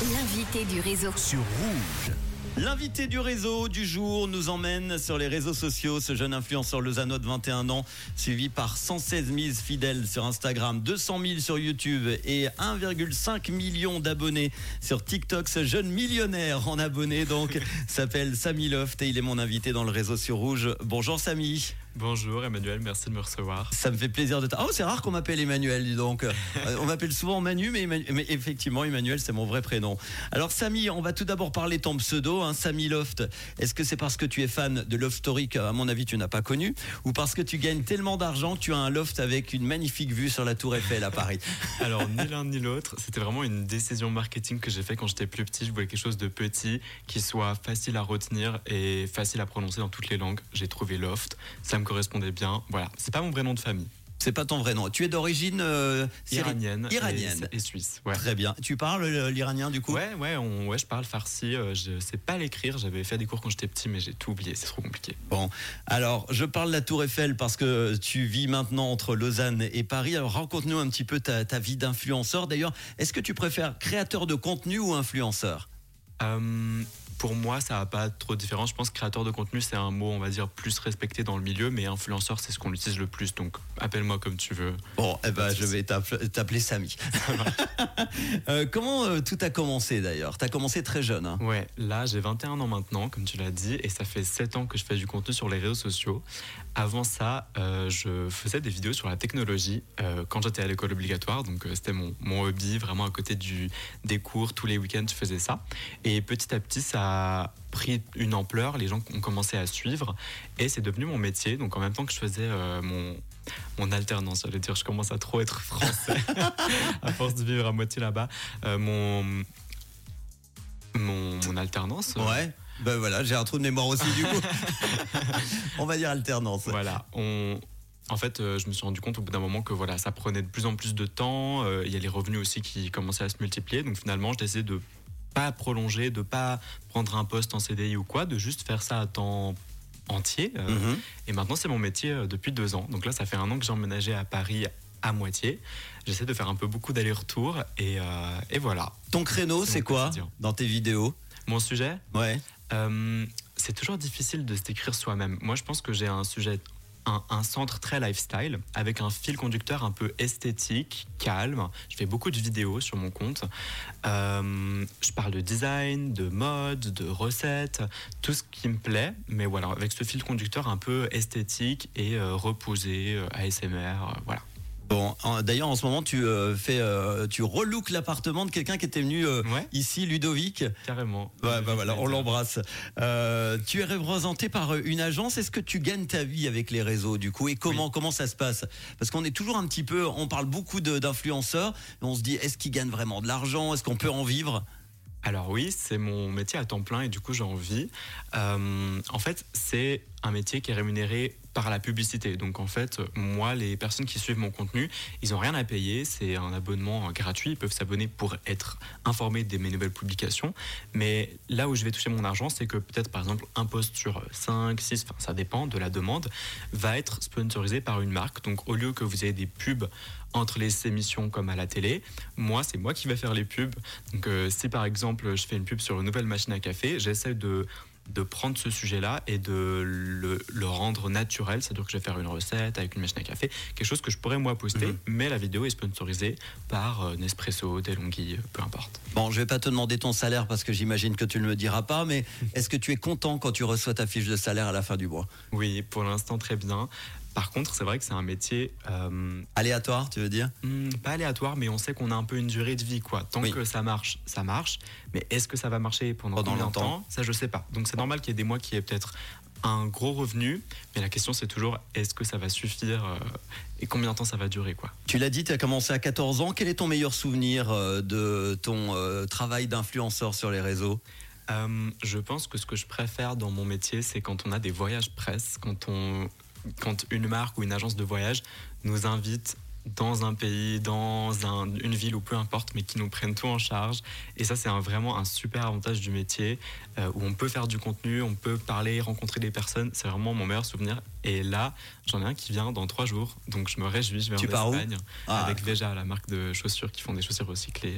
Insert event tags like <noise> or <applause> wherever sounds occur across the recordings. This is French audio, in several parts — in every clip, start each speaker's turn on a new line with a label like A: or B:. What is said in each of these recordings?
A: L'invité du réseau.
B: sur Rouge.
C: L'invité du réseau du jour nous emmène sur les réseaux sociaux. Ce jeune influenceur lausannois de 21 ans, suivi par 116 000 fidèles sur Instagram, 200 000 sur YouTube et 1,5 million d'abonnés sur TikTok. Ce jeune millionnaire en abonnés donc <laughs> s'appelle Samy Loft et il est mon invité dans le réseau sur Rouge. Bonjour Samy.
D: Bonjour Emmanuel, merci de me recevoir.
C: Ça me fait plaisir de t- Oh, c'est rare qu'on m'appelle Emmanuel, dis donc. <laughs> Euh, on m'appelle souvent Manu, mais, Emmanuel- mais effectivement, Emmanuel, c'est mon vrai prénom. Alors, Samy, on va tout d'abord parler ton pseudo, hein, Samy Loft. Est-ce que c'est parce que tu es fan de Love Story que, à mon avis, tu n'as pas connu? Ou parce que tu gagnes tellement d'argent que tu as un loft avec une magnifique vue sur la Tour Eiffel à Paris? <laughs>
D: Alors ni l'un ni l'autre, c'était vraiment une décision marketing que j'ai fait quand j'étais plus petit. Je voulais quelque chose de petit, qui soit facile à retenir et facile à prononcer dans toutes les langues. J'ai trouvé Loft, ça me correspondait bien. Voilà, c'est pas mon vrai nom de famille.
C: C'est pas ton vrai nom. Tu es d'origine euh,
D: Iranienne,
C: Iranienne.
D: Et, et suisse. Ouais.
C: Très bien. Tu parles euh, l'iranien du coup?
D: Ouais, ouais, on- ouais, je parle farsi. euh, je sais pas l'écrire. J'avais fait des cours quand j'étais petit, mais j'ai tout oublié. C'est trop compliqué.
C: Bon, alors je parle de la Tour Eiffel parce que tu vis maintenant entre Lausanne et Paris. Alors raconte-nous un petit peu ta, ta vie d'influenceur. D'ailleurs, est-ce que tu préfères créateur de contenu ou influenceur?
D: Euh, pour moi, ça n'a pas trop de différence. Je pense que créateur de contenu, c'est un mot, on va dire, plus respecté dans le milieu, mais influenceur, c'est ce qu'on utilise le plus. Donc, appelle-moi comme tu veux.
C: Bon, eh ben, je vais t'app- t'appeler Samy. <laughs> <laughs> Euh, comment euh, tout a commencé d'ailleurs? Tu as commencé très jeune. hein
D: Ouais, là, j'ai 21 ans maintenant, comme tu l'as dit, et ça fait 7 ans que je fais du contenu sur les réseaux sociaux. Avant ça, euh, je faisais des vidéos sur la technologie quand j'étais à l'école obligatoire. Donc, c'était mon, mon hobby, vraiment à côté du, des cours. Tous les week-ends, je faisais ça. Et petit à petit, ça a pris une ampleur. Les gens ont commencé à suivre. Et c'est devenu mon métier. Donc, en même temps que je faisais euh, mon, mon alternance, j'allais dire, je commence à trop être français <laughs> à force de vivre à moitié là-bas. Euh, mon, mon, mon alternance. euh,
C: Ouais. Ben voilà, j'ai un trou de mémoire aussi du coup. <laughs> On va dire alternance.
D: Voilà, on. En fait, euh, je me suis rendu compte au bout d'un moment que voilà, ça prenait de plus en plus de temps. euh, Il y a les revenus aussi qui commençaient à se multiplier. Donc finalement, j'ai essayé de pas prolonger, de pas prendre un poste en CDI ou quoi, de juste faire ça à temps entier. euh,
C: Mhm.
D: Et maintenant, c'est mon métier euh, depuis deux ans. Donc là, ça fait un an que j'ai emménagé à Paris à moitié. J'essaie de faire un peu beaucoup d'allers-retours et, euh, et voilà.
C: Ton créneau,
D: C'est
C: quoi
D: quotidien.
C: dans tes vidéos
D: Mon sujet,
C: Ouais.
D: Euh, c'est toujours difficile de se décrire soi-même. Moi, je pense que j'ai un sujet, un, centre très lifestyle, avec un fil conducteur un peu esthétique, calme. Je fais beaucoup de vidéos sur mon compte. Euh, je parle de design, de mode, de recettes, tout ce qui me plaît. Mais voilà, avec ce fil conducteur un peu esthétique et euh, reposé, euh, ASMR, euh, voilà.
C: Bon, d'ailleurs, en ce moment, tu euh, fais, euh, tu relooks l'appartement de quelqu'un qui était venu euh,
D: Ouais,
C: ici, Ludovic.
D: carrément.
C: Ouais, bah voilà, on l'embrasse. Euh, tu es représenté par une agence. Est-ce que tu gagnes ta vie avec les réseaux du coup? Et comment comment ça se passe? Parce qu'on est toujours un petit peu, on parle beaucoup d'influenceurs. On se dit, est-ce qu'ils gagnent vraiment de l'argent? Est-ce qu'on peut en vivre?
D: Alors oui, c'est mon métier à temps plein et du coup j'en vis. En fait, c'est un métier qui est rémunéré par la publicité. Donc en fait, moi, les personnes qui suivent mon contenu, ils n'ont rien à payer. C'est un abonnement gratuit. Ils peuvent s'abonner pour être informés de mes nouvelles publications. Mais là où je vais toucher mon argent, c'est que peut-être par exemple un post sur 5, 6, enfin ça dépend de la demande, va être sponsorisé par une marque. Donc au lieu que vous ayez des pubs entre les émissions comme à la télé, moi c'est moi qui vais faire les pubs. Donc euh, si par exemple je fais une pub sur une nouvelle machine à café, j'essaie de de prendre ce sujet-là et de le, le rendre naturel, c'est-à-dire que je vais faire une recette avec une machine à café, quelque chose que je pourrais moi poster,
C: Mhm.
D: mais la vidéo est sponsorisée par euh, Nespresso, Delonghi, euh, peu importe.
C: Bon, je vais pas te demander ton salaire parce que j'imagine que tu ne me diras pas. Mais <laughs> est-ce que tu es content quand tu reçois ta fiche de salaire à la fin du mois?
D: Oui, pour l'instant très bien. Par contre, c'est vrai que c'est un métier euh,
C: Aléatoire, tu veux dire?
D: Hmm, pas aléatoire, mais on sait qu'on a un peu une durée de vie, quoi. Tant
C: Oui.
D: que ça marche, ça marche. Mais est-ce que ça va marcher pendant,
C: Pendant
D: combien
C: longtemps.
D: temps? Ça, je sais pas. Donc c'est normal qu'il y ait des mois qui aient peut-être un gros revenu, mais la question c'est toujours est-ce que ça va suffire euh, et combien de temps ça va durer, quoi?
C: Tu l'as dit, tu as commencé à 14 ans. Quel est ton meilleur souvenir euh, de ton euh, travail d'influenceur sur les réseaux?
D: Je pense que ce que je préfère dans mon métier, c'est quand on a des voyages presse, quand on, quand une marque ou une agence de voyage nous invite dans un pays, dans un- une ville ou peu importe, mais qui nous prennent tout en charge. Et ça, c'est vraiment un super avantage du métier euh, où on peut faire du contenu, on peut parler, rencontrer des personnes. C'est vraiment mon meilleur souvenir. Et là, j'en ai un qui vient dans trois jours, donc je me réjouis. Je vais
C: Tu
D: en
C: pars où?
D: Espagne
C: Ah,
D: avec Veja, la marque de chaussures qui font des chaussures recyclées.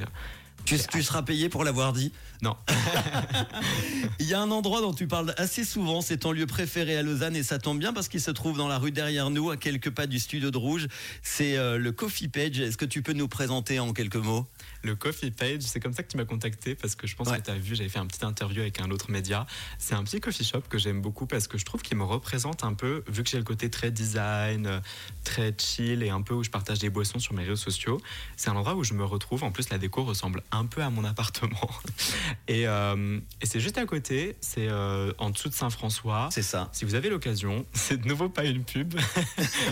C: Tu, tu seras payé pour l'avoir dit
D: Non. <laughs>
C: Il y a un endroit dont tu parles assez souvent, c'est ton lieu préféré à Lausanne et ça tombe bien parce qu'il se trouve dans la rue derrière nous, à quelques pas du studio de Rouge. C'est euh, le Coffee Page. Est-ce que tu peux nous présenter en quelques mots?
D: Le Coffee Page, c'est comme ça que tu m'as contacté parce que je pense
C: Ouais.
D: que tu as vu, j'avais fait un petit interview avec un autre média. C'est un petit coffee shop que j'aime beaucoup parce que je trouve qu'il me représente un peu, vu que j'ai le côté très design, euh, très chill et un peu où je partage des boissons sur mes réseaux sociaux. C'est un endroit où je me retrouve. En plus, la déco ressemble un peu à mon appartement. <laughs> Et, euh, et c'est juste à côté, c'est euh, en dessous de Saint-François.
C: C'est ça.
D: Si vous avez l'occasion, <laughs> c'est de nouveau pas une pub,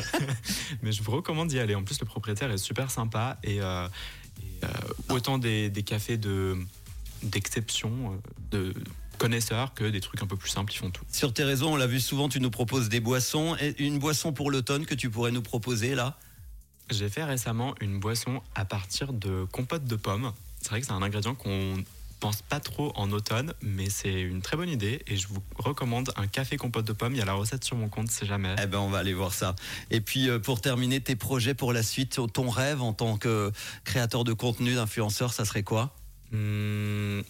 D: <laughs> mais je vous recommande d'y aller. En plus, le propriétaire est super sympa et, euh, et, autant des, des cafés de d'exception, de connaisseurs, que des trucs un peu plus simples, ils font tout.
C: Sur tes réseaux, on l'a vu souvent, tu nous proposes des boissons. Et une boisson pour l'automne que tu pourrais nous proposer là?
D: J'ai fait récemment une boisson à partir de compote de pommes. C'est vrai que c'est un ingrédient qu'on pense pas trop en automne, mais c'est une très bonne idée et je vous recommande un café compote de pommes. Il y a la recette sur mon compte, si jamais.
C: Eh ben, on va aller voir ça. Et puis, euh, pour terminer, tes projets pour la suite, ton rêve en tant que créateur de contenu, d'influenceur, ça serait quoi?
D: Hmm,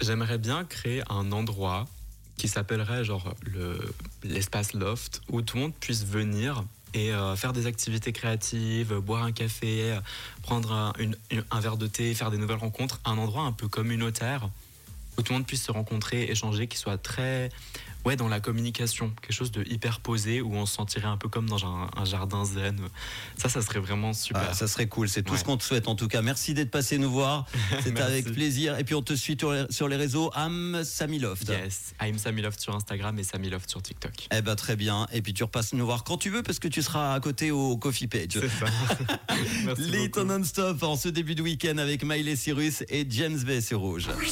D: J'aimerais bien créer un endroit qui s'appellerait genre le l'espace loft où tout le monde puisse venir et euh, faire des activités créatives, boire un café, euh, prendre un, un verre de thé, faire des nouvelles rencontres, un endroit un peu communautaire où tout le monde puisse se rencontrer, échanger, qui soit très ouais dans la communication, quelque chose de hyper posé où on se sentirait un peu comme dans un, un jardin zen. Ça, ça serait vraiment super.
C: Ah, Ça serait cool. C'est tout
D: Ouais.
C: ce qu'on te souhaite en tout cas. Merci d'être passé nous voir. <laughs> C'était avec plaisir. Et puis, on te suit sur les, réseaux Am Samiloft.
D: Yes, I'm Samiloft sur Instagram et Samiloft sur TikTok.
C: Eh ben très bien. Et puis tu repasses nous voir quand tu veux parce que tu seras à côté au Coffee Page.
D: C'est ça. <laughs> Merci
C: Lit
D: beaucoup.
C: non-stop en ce début de week-end avec Miley Cyrus et James Bay sur Rouge.
A: Rouge.